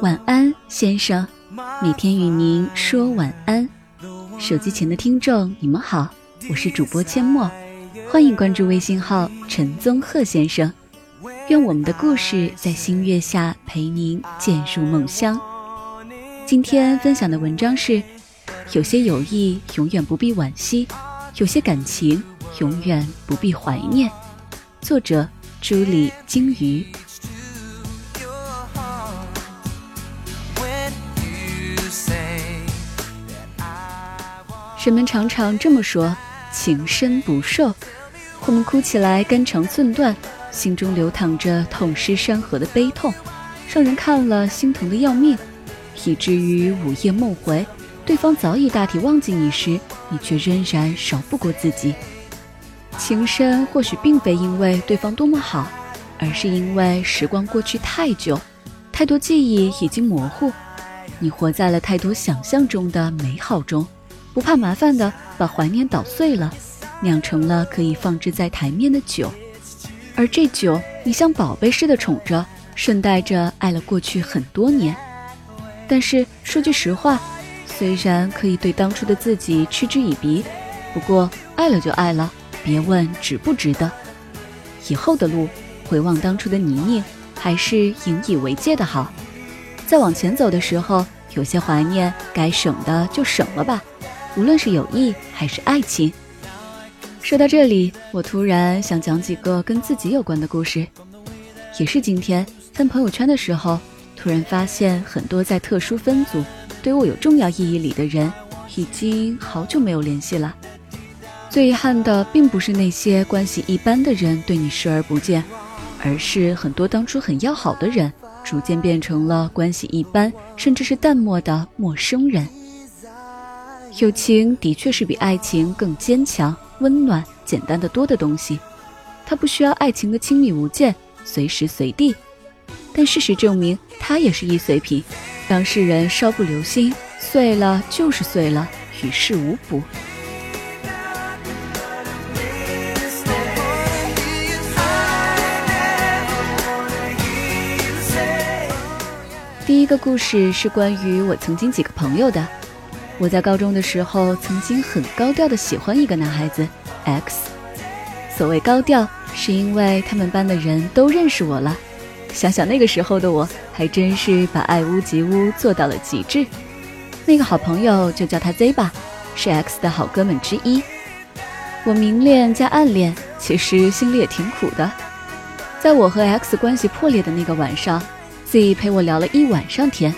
晚安，先生。每天与您说晚安。手机前的听众，你们好，我是主播阡陌，欢迎关注微信号陈宗鹤先生。愿我们的故事在星月下陪您渐入梦乡。今天分享的文章是：有些友谊永远不必惋惜，有些感情永远不必怀念。作者：朱莉鲸鱼。人们常常这么说：“情深不寿。”我们哭起来肝肠寸断，心中流淌着痛失山河的悲痛，让人看了心疼的要命，以至于午夜梦回，对方早已大体忘记你时，你却仍然少不过自己。情深或许并非因为对方多么好，而是因为时光过去太久，太多记忆已经模糊，你活在了太多想象中的美好中。不怕麻烦的把怀念捣碎了，酿成了可以放置在台面的酒，而这酒你像宝贝似的宠着，顺带着爱了过去很多年。但是说句实话，虽然可以对当初的自己嗤之以鼻，不过爱了就爱了，别问值不值得。以后的路，回望当初的泥泞，还是引以为戒的好。再往前走的时候，有些怀念该省的就省了吧。无论是友谊还是爱情，说到这里，我突然想讲几个跟自己有关的故事。也是今天翻朋友圈的时候，突然发现很多在特殊分组、对我有重要意义里的人，已经好久没有联系了。最遗憾的，并不是那些关系一般的人对你视而不见，而是很多当初很要好的人，逐渐变成了关系一般，甚至是淡漠的陌生人。友情的确是比爱情更坚强、温暖、简单的多的东西，它不需要爱情的亲密无间、随时随地，但事实证明，它也是易碎品，当事人稍不留心，碎了就是碎了，与事无补。个故事是关于我曾经几个朋友的。我在高中的时候，曾经很高调的喜欢一个男孩子 X。所谓高调，是因为他们班的人都认识我了。想想那个时候的我，还真是把爱屋及乌做到了极致。那个好朋友就叫他 Z 吧，是 X 的好哥们之一。我明恋加暗恋，其实心里也挺苦的。在我和 X 关系破裂的那个晚上，Z 陪我聊了一晚上天，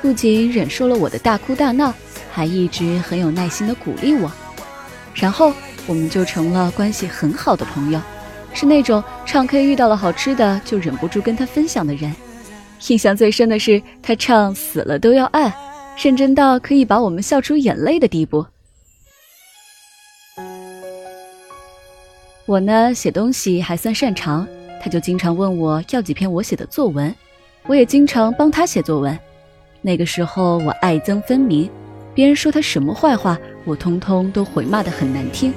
不仅忍受了我的大哭大闹。还一直很有耐心的鼓励我，然后我们就成了关系很好的朋友，是那种唱 K 遇到了好吃的就忍不住跟他分享的人。印象最深的是他唱《死了都要爱》，认真到可以把我们笑出眼泪的地步。我呢写东西还算擅长，他就经常问我要几篇我写的作文，我也经常帮他写作文。那个时候我爱憎分明。别人说他什么坏话，我通通都回骂得很难听。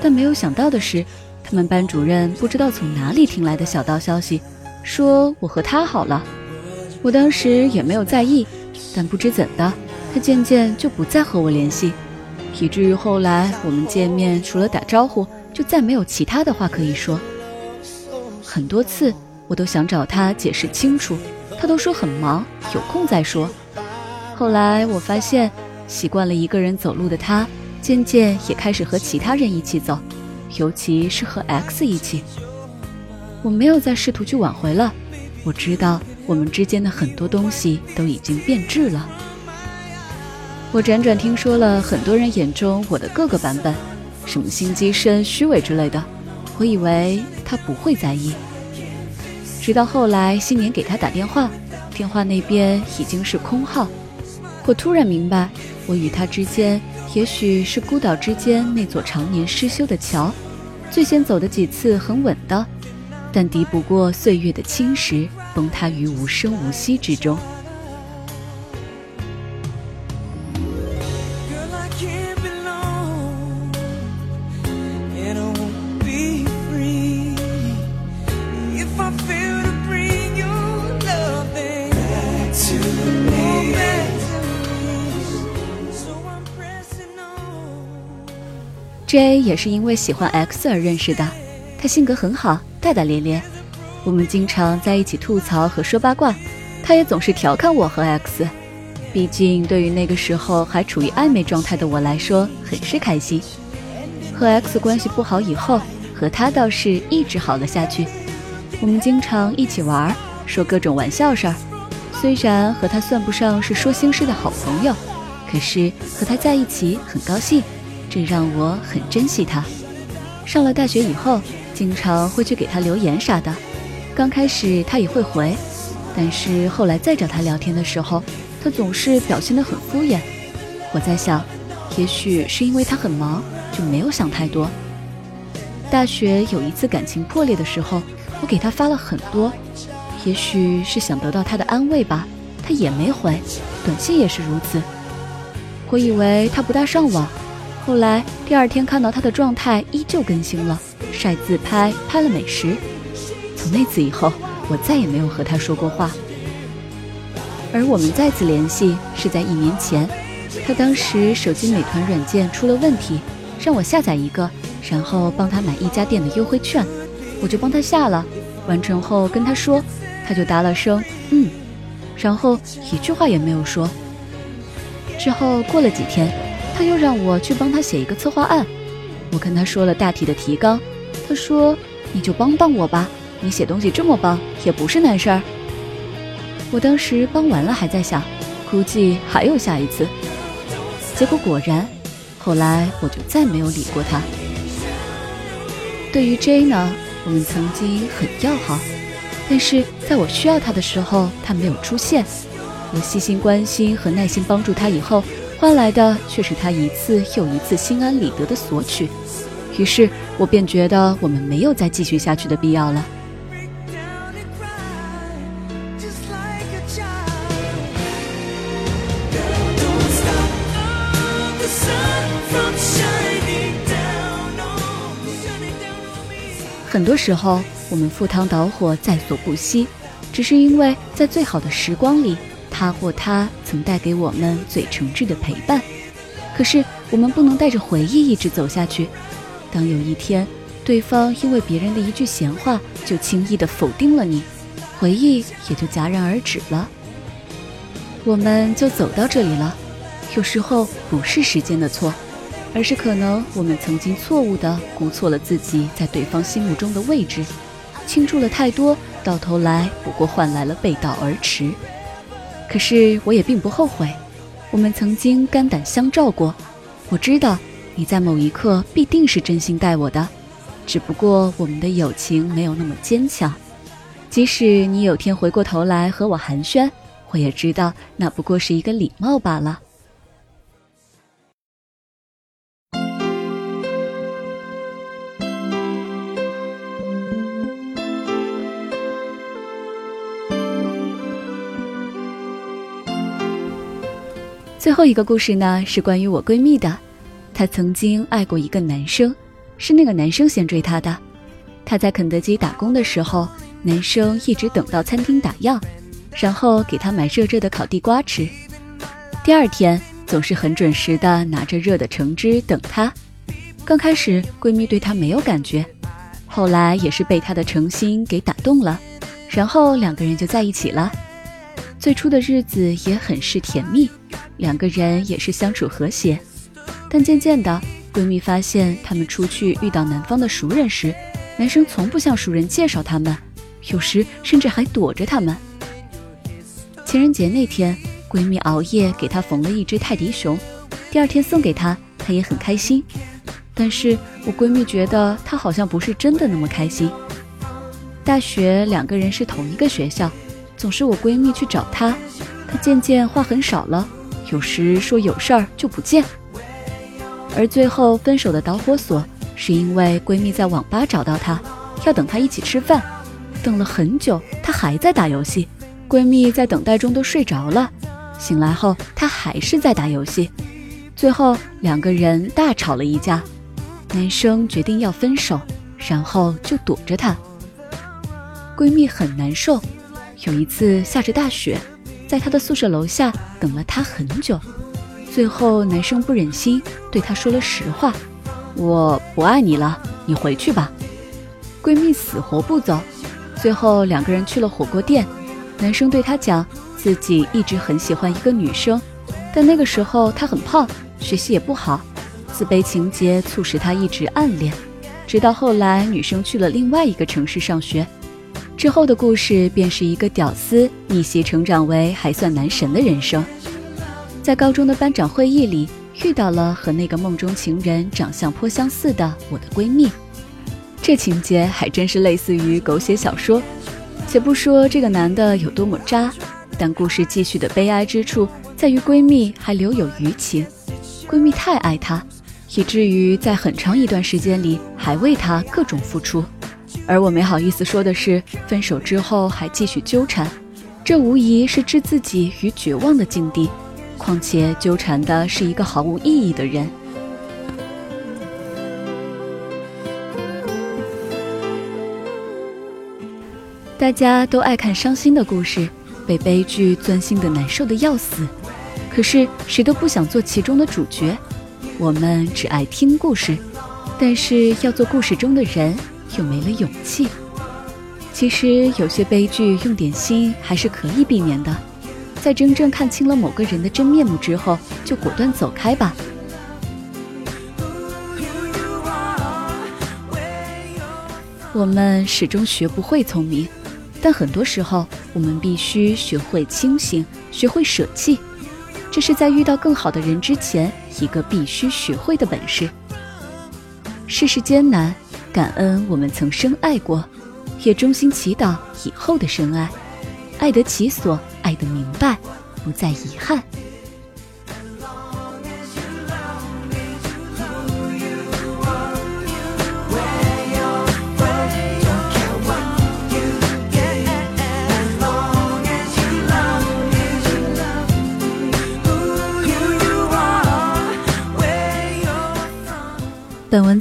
但没有想到的是，他们班主任不知道从哪里听来的小道消息，说我和他好了。我当时也没有在意，但不知怎的，他渐渐就不再和我联系，以至于后来我们见面，除了打招呼，就再没有其他的话可以说。很多次我都想找他解释清楚，他都说很忙，有空再说。后来我发现，习惯了一个人走路的他，渐渐也开始和其他人一起走，尤其是和 X 一起。我没有再试图去挽回了，我知道我们之间的很多东西都已经变质了。我辗转听说了很多人眼中我的各个版本，什么心机深、虚伪之类的，我以为他不会在意。直到后来新年给他打电话，电话那边已经是空号。我突然明白，我与他之间，也许是孤岛之间那座常年失修的桥。最先走的几次很稳的，但敌不过岁月的侵蚀，崩塌于无声无息之中。J 也是因为喜欢 X 而认识的，他性格很好，大大咧咧，我们经常在一起吐槽和说八卦，他也总是调侃我和 X。毕竟对于那个时候还处于暧昧状态的我来说，很是开心。和 X 关系不好以后，和他倒是一直好了下去。我们经常一起玩，说各种玩笑事儿。虽然和他算不上是说心事的好朋友，可是和他在一起很高兴，这让我很珍惜他。上了大学以后，经常会去给他留言啥的。刚开始他也会回，但是后来再找他聊天的时候，他总是表现得很敷衍。我在想，也许是因为他很忙，就没有想太多。大学有一次感情破裂的时候，我给他发了很多。也许是想得到他的安慰吧，他也没回，短信也是如此。我以为他不大上网，后来第二天看到他的状态依旧更新了，晒自拍，拍了美食。从那次以后，我再也没有和他说过话。而我们再次联系是在一年前，他当时手机美团软件出了问题，让我下载一个，然后帮他买一家店的优惠券，我就帮他下了，完成后跟他说。他就答了声“嗯”，然后一句话也没有说。之后过了几天，他又让我去帮他写一个策划案。我跟他说了大体的提纲，他说：“你就帮帮我吧，你写东西这么棒，也不是难事儿。”我当时帮完了，还在想，估计还有下一次。结果果然，后来我就再没有理过他。对于 J 呢，我们曾经很要好。但是在我需要他的时候，他没有出现。我细心关心和耐心帮助他以后，换来的却是他一次又一次心安理得的索取。于是我便觉得我们没有再继续下去的必要了。很多时候。我们赴汤蹈火在所不惜，只是因为在最好的时光里，他或他曾带给我们最诚挚的陪伴。可是我们不能带着回忆一直走下去。当有一天，对方因为别人的一句闲话就轻易的否定了你，回忆也就戛然而止了。我们就走到这里了。有时候不是时间的错，而是可能我们曾经错误的估错了自己在对方心目中的位置。倾注了太多，到头来不过换来了背道而驰。可是我也并不后悔，我们曾经肝胆相照过。我知道你在某一刻必定是真心待我的，只不过我们的友情没有那么坚强。即使你有天回过头来和我寒暄，我也知道那不过是一个礼貌罢了。最后一个故事呢，是关于我闺蜜的。她曾经爱过一个男生，是那个男生先追她的。她在肯德基打工的时候，男生一直等到餐厅打烊，然后给她买热热的烤地瓜吃。第二天总是很准时的拿着热的橙汁等她。刚开始闺蜜对他没有感觉，后来也是被他的诚心给打动了，然后两个人就在一起了。最初的日子也很是甜蜜。两个人也是相处和谐，但渐渐的，闺蜜发现她们出去遇到男方的熟人时，男生从不向熟人介绍他们，有时甚至还躲着他们。情人节那天，闺蜜熬夜给他缝了一只泰迪熊，第二天送给他，他也很开心。但是我闺蜜觉得他好像不是真的那么开心。大学两个人是同一个学校，总是我闺蜜去找他，他渐渐话很少了。有时说有事儿就不见，而最后分手的导火索是因为闺蜜在网吧找到他，要等他一起吃饭，等了很久，他还在打游戏，闺蜜在等待中都睡着了，醒来后他还是在打游戏，最后两个人大吵了一架，男生决定要分手，然后就躲着她，闺蜜很难受，有一次下着大雪。在他的宿舍楼下等了他很久，最后男生不忍心对他说了实话，我不爱你了，你回去吧。闺蜜死活不走，最后两个人去了火锅店。男生对她讲，自己一直很喜欢一个女生，但那个时候她很胖，学习也不好，自卑情节促使他一直暗恋。直到后来，女生去了另外一个城市上学，之后的故事便是一个屌丝逆袭成长为还算男神的人生。在高中的班长会议里，遇到了和那个梦中情人长相颇相似的我的闺蜜。这情节还真是类似于狗血小说。且不说这个男的有多么渣，但故事继续的悲哀之处在于闺蜜还留有余情。闺蜜太爱他。以至于在很长一段时间里还为他各种付出，而我没好意思说的是，分手之后还继续纠缠，这无疑是置自己于绝望的境地。况且纠缠的是一个毫无意义的人。大家都爱看伤心的故事，被悲剧钻心的难受的要死，可是谁都不想做其中的主角。我们只爱听故事，但是要做故事中的人，又没了勇气。其实有些悲剧用点心还是可以避免的，在真正看清了某个人的真面目之后，就果断走开吧。我们始终学不会聪明，但很多时候我们必须学会清醒，学会舍弃。这是在遇到更好的人之前，一个必须学会的本事。世事艰难，感恩我们曾深爱过，也衷心祈祷以后的深爱，爱得其所，爱得明白，不再遗憾。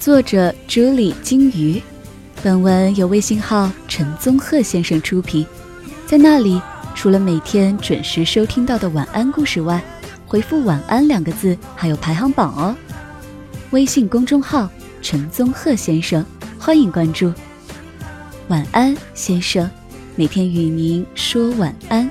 作者朱莉金鱼，本文由微信号陈宗鹤先生出品。在那里，除了每天准时收听到的晚安故事外，回复“晚安”两个字还有排行榜哦。微信公众号陈宗鹤先生，欢迎关注。晚安，先生，每天与您说晚安。